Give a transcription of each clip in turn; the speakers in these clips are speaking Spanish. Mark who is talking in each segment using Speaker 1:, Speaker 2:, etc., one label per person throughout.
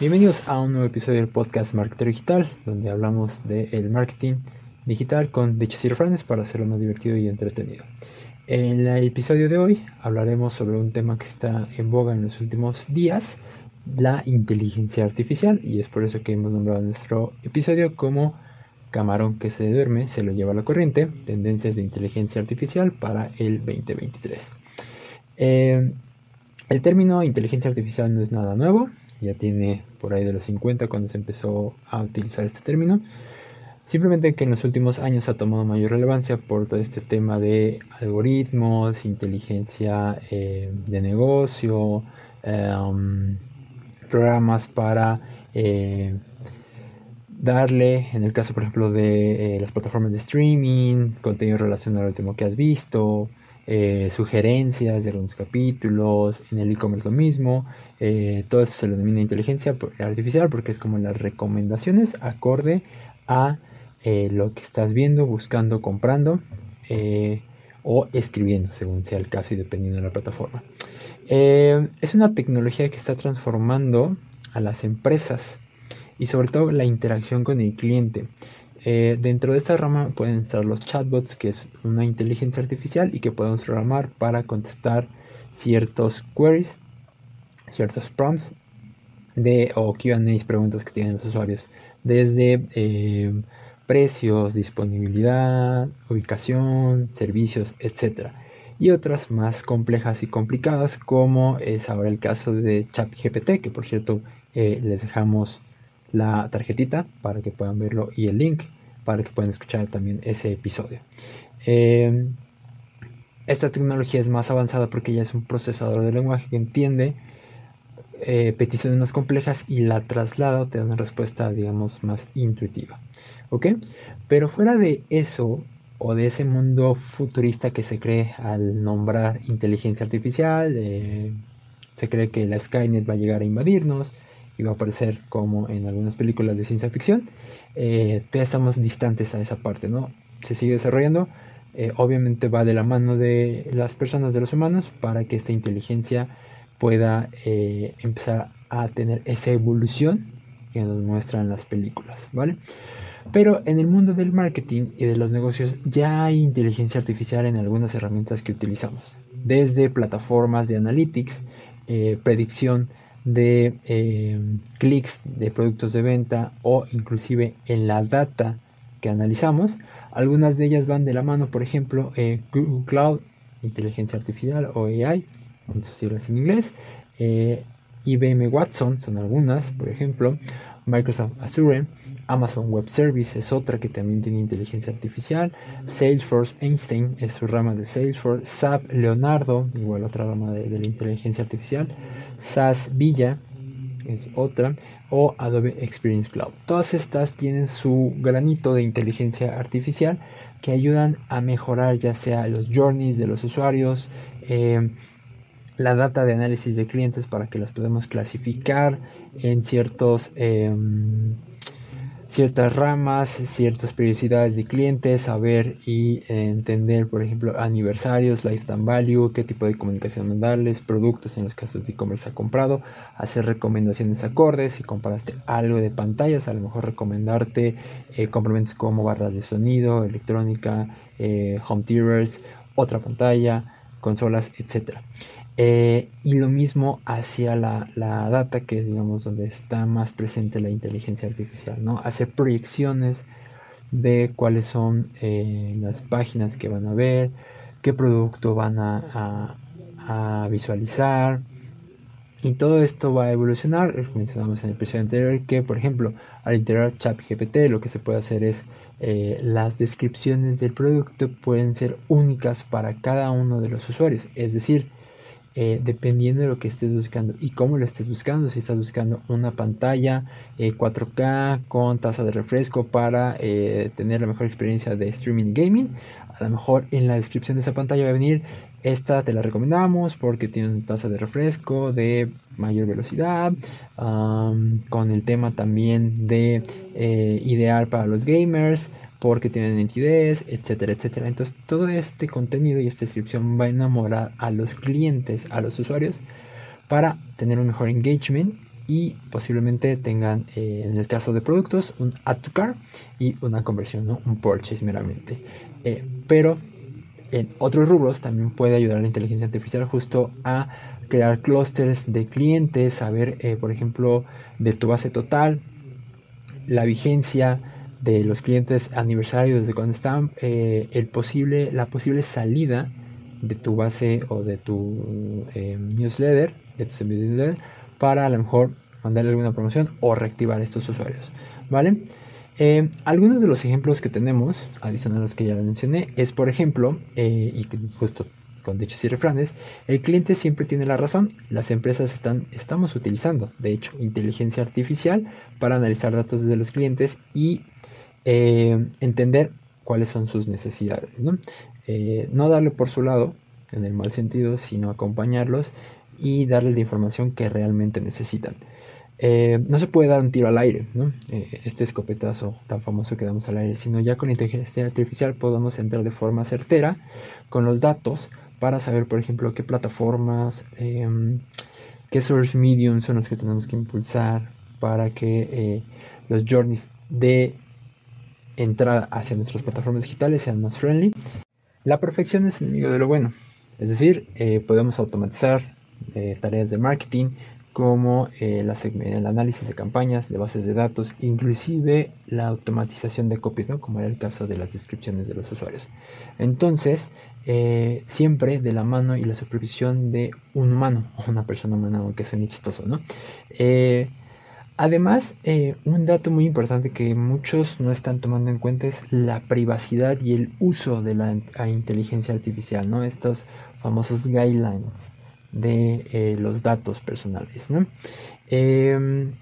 Speaker 1: Bienvenidos a un nuevo episodio del podcast Marketer Digital, donde hablamos del marketing digital con dichos refranes para hacerlo más divertido y entretenido. En el episodio de hoy hablaremos sobre un tema que está en boga en los últimos días, la inteligencia artificial, y es por eso que hemos nombrado nuestro episodio como Camarón que se duerme, se lo lleva a la corriente, tendencias de inteligencia artificial para el 2023. Eh, el término inteligencia artificial no es nada nuevo, ya tiene por ahí de los 50 cuando se empezó a utilizar este término. Simplemente que en los últimos años ha tomado mayor relevancia por todo este tema de algoritmos, inteligencia eh, de negocio, em, programas para eh, darle, en el caso por ejemplo de eh, las plataformas de streaming, contenido relacionado al último que has visto, sugerencias de algunos capítulos, en el e-commerce lo mismo, todo eso se lo denomina inteligencia artificial porque es como las recomendaciones acorde a eh, lo que estás viendo, buscando, comprando eh, o escribiendo, según sea el caso y dependiendo de la plataforma. Eh, es una tecnología que está transformando a las empresas y sobre todo la interacción con el cliente. Dentro de esta rama pueden estar los chatbots, que es una inteligencia artificial y que podemos programar para contestar ciertos queries, ciertos prompts de o QAs, preguntas que tienen los usuarios. Desde precios, disponibilidad, ubicación, servicios, etc. Y otras más complejas y complicadas como es ahora el caso de ChatGPT, que por cierto eh, les dejamos la tarjetita para que puedan verlo y el link para que puedan escuchar también ese episodio. Em, esta tecnología es más avanzada porque ya es un procesador de lenguaje que entiende eh, peticiones más complejas y la traslada te da una respuesta, digamos, más intuitiva. ¿Ok? Pero fuera de eso, o de ese mundo futurista que se cree al nombrar inteligencia artificial, eh, se cree que la Skynet va a llegar a invadirnos va a aparecer como en algunas películas de ciencia ficción. Eh, todavía estamos distantes a esa parte, ¿no? Se sigue desarrollando. obviamente va de la mano de las personas, de los humanos, para que esta inteligencia pueda eh, empezar a tener esa evolución que nos muestran las películas, ¿vale? Pero en el mundo del marketing y de los negocios ya hay inteligencia artificial en algunas herramientas que utilizamos, desde plataformas de analytics, eh, predicción de eh, clics de productos de venta o inclusive en la data que analizamos. Algunas de ellas van de la mano, por ejemplo, Google Cloud, inteligencia artificial o AI, con sus siglas en inglés. Eh, IBM Watson son algunas, por ejemplo. Microsoft Azure, Amazon Web Service es otra que también tiene inteligencia artificial. Salesforce Einstein es su rama de Salesforce. SAP Leonardo, igual otra rama de, la inteligencia artificial. SAS Villa es otra. O Adobe Experience Cloud. Todas estas tienen su granito de inteligencia artificial que ayudan a mejorar ya sea los journeys de los usuarios. Eh, la data de análisis de clientes para que las podamos clasificar en ciertos, em, ciertas ramas, ciertas periodicidades de clientes, saber y entender, por ejemplo, aniversarios, lifetime value, qué tipo de comunicación mandarles, productos en los casos de e-commerce ha comprado, hacer recomendaciones acordes, si comparaste algo de pantallas, a lo mejor recomendarte eh, complementos como barras de sonido, electrónica, eh, home theaters, otra pantalla, consolas, etcétera. Eh, y lo mismo hacia la, data, que es, digamos, donde está más presente la inteligencia artificial, ¿no? Hacer proyecciones de cuáles son eh, las páginas que van a ver, qué producto van a, visualizar. Y todo esto va a evolucionar. Mencionamos en el episodio anterior que, por ejemplo, al integrar ChatGPT, lo que se puede hacer es eh, las descripciones del producto pueden ser únicas para cada uno de los usuarios. Es decir, eh, dependiendo de lo que estés buscando y cómo lo estés buscando. Si estás buscando una pantalla 4K eh, con tasa de refresco para eh, tener la mejor experiencia de streaming gaming, a lo mejor en la descripción de esa pantalla va a venir esta te la recomendamos porque tiene una tasa de refresco de mayor velocidad, con el tema también de ideal para los gamers, porque tienen nitidez, etcétera, etcétera. Entonces todo este contenido y esta descripción va a enamorar a los clientes, a los usuarios, para tener un mejor engagement y posiblemente tengan, eh, en el caso de productos, un add to car y una conversión, ¿no? un purchase meramente. Eh, pero en otros rubros también puede ayudar la inteligencia artificial justo a crear clusters de clientes, saber, eh, por ejemplo, de tu base total, la vigencia de los clientes aniversarios, desde cuando están, el posible, la posible salida de tu base o de tu newsletter, de tus envíos de newsletter, para a lo mejor mandarle alguna promoción o reactivar estos usuarios, ¿vale? Eh, algunos de los ejemplos que tenemos, adicional a los que ya mencioné, es por ejemplo, eh, y justo con dichos y refranes, el cliente siempre tiene la razón. Las empresas están, estamos utilizando, de hecho, inteligencia artificial para analizar datos de los clientes y eh, entender cuáles son sus necesidades. ¿no? no darle por su lado, en el mal sentido, sino acompañarlos y darles la información que realmente necesitan. Eh, no se puede dar un tiro al aire, ¿no? Eh, este escopetazo tan famoso que damos al aire, sino ya con inteligencia artificial podemos entrar de forma certera con los datos para saber, por ejemplo, qué plataformas, em, qué source medium son los que tenemos que impulsar para que eh, los journeys de entrada hacia nuestras plataformas digitales sean más friendly. La perfección es enemigo de lo bueno, es decir, podemos automatizar tareas de marketing como eh, el análisis de campañas, de bases de datos, inclusive la automatización de copies, ¿no? como era el caso de las descripciones de los usuarios. Entonces, eh, siempre de la mano y la supervisión de un humano, o una persona humana, aunque suene chistoso. ¿no? Eh, además, un dato muy importante que muchos no están tomando en cuenta es la privacidad y el uso de la inteligencia artificial, ¿no? estos famosos guidelines de eh, los datos personales. Em,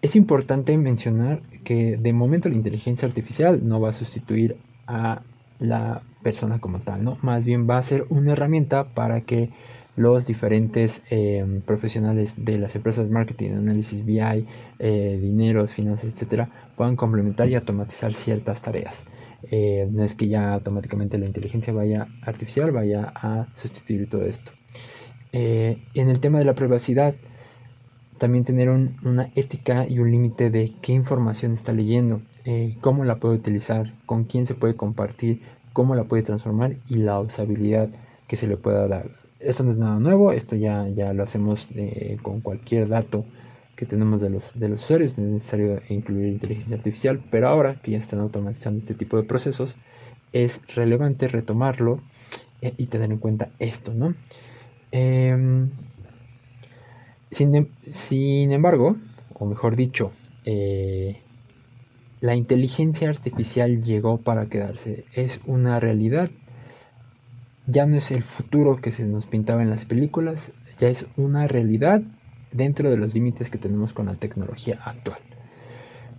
Speaker 1: es importante mencionar que de momento la inteligencia artificial no va a sustituir a la persona como tal, ¿no? Más bien va a ser una herramienta para que los diferentes em, profesionales de las empresas marketing, análisis BI, eh, dineros, finanzas, etcétera, puedan complementar y automatizar ciertas tareas. Eh, no es que ya automáticamente la inteligencia vaya artificial vaya a sustituir todo esto. Eh, en el tema de la privacidad, también tener una ética y un límite de qué información está leyendo, cómo la puede utilizar, con quién se puede compartir, cómo la puede transformar y la usabilidad que se le pueda dar. Esto no es nada nuevo, esto ya, ya lo hacemos con cualquier dato que tenemos de los, de los usuarios, no es necesario incluir inteligencia artificial, pero ahora que ya están automatizando este tipo de procesos, es relevante retomarlo eh, y tener en cuenta esto, ¿no? Em, sin, sin, embargo, o mejor dicho, eh, la inteligencia artificial llegó para quedarse, es una realidad, ya no es el futuro que se nos pintaba en las películas, ya es una realidad dentro de los límites que tenemos con la tecnología actual.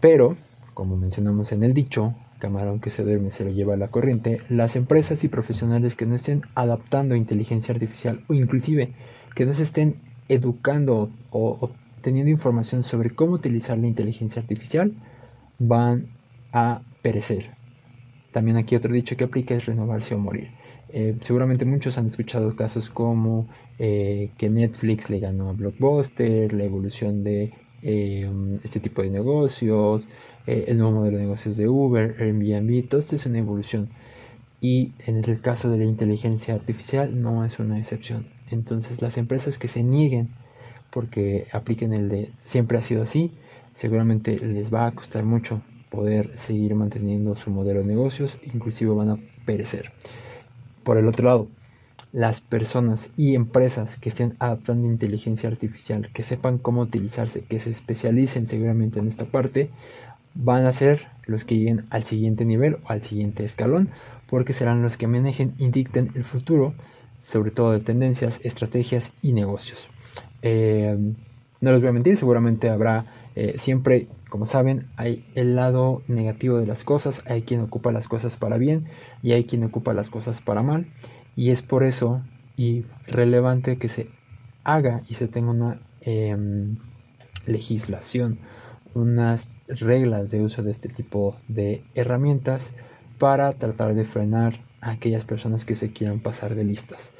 Speaker 1: Pero, como mencionamos en el dicho, camarón que se duerme se lo lleva a la corriente, las empresas y profesionales que no estén adaptando inteligencia artificial o inclusive que no se estén educando o, teniendo información sobre cómo utilizar la inteligencia artificial van a perecer. También aquí otro dicho que aplica es renovarse o morir. Eh, seguramente muchos han escuchado casos como eh, que Netflix le ganó a Blockbuster, la evolución de eh, este tipo de negocios, el nuevo modelo de negocios de Uber, Airbnb, todo esto es una evolución. Y en el caso de la inteligencia artificial no es una excepción. Entonces las empresas que se nieguen porque apliquen el de siempre ha sido así, seguramente les va a costar mucho poder seguir manteniendo su modelo de negocios, inclusive van a perecer. Por el otro lado, las personas y empresas que estén adaptando inteligencia artificial, que sepan cómo utilizarse, que se especialicen seguramente en esta parte, van a ser los que lleguen al siguiente nivel o al siguiente escalón, porque serán los que manejen y dicten el futuro, sobre todo de tendencias, estrategias y negocios. Eh, no les voy a mentir, seguramente habrá eh, siempre, como saben, hay el lado negativo de las cosas, hay quien ocupa las cosas para bien y hay quien ocupa las cosas para mal. Y es por eso y relevante que se haga y se tenga una em, legislación, unas reglas de uso de este tipo de herramientas para tratar de frenar a aquellas personas que se quieran pasar de listas.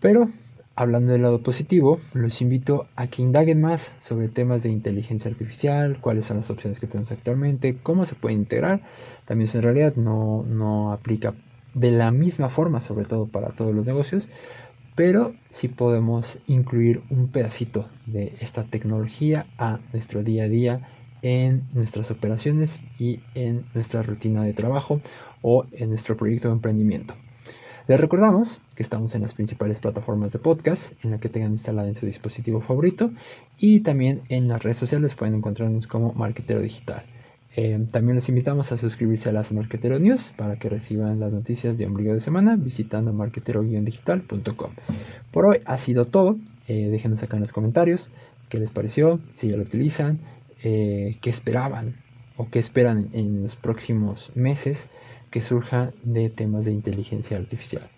Speaker 1: Pero Hablando del lado positivo, los invito a que indaguen más sobre temas de inteligencia artificial, cuáles son las opciones que tenemos actualmente, cómo se puede integrar. También en realidad no, no aplica de la misma forma, sobre todo para todos los negocios, pero sí podemos incluir un pedacito de esta tecnología a nuestro día a día en nuestras operaciones y en nuestra rutina de trabajo o en nuestro proyecto de emprendimiento. Les recordamos estamos en las principales plataformas de podcast, en la que tengan instalada en su dispositivo favorito, y también en las redes sociales pueden encontrarnos como Marketero Digital. Eh, también los invitamos a suscribirse a las Marketero News para que reciban las noticias de ombligo de semana visitando marketero-digital.com. Por hoy ha sido todo. Eh, déjenos acá en los comentarios qué les pareció, si ya lo utilizan, eh, qué esperaban o qué esperan en los próximos meses que surja de temas de inteligencia artificial.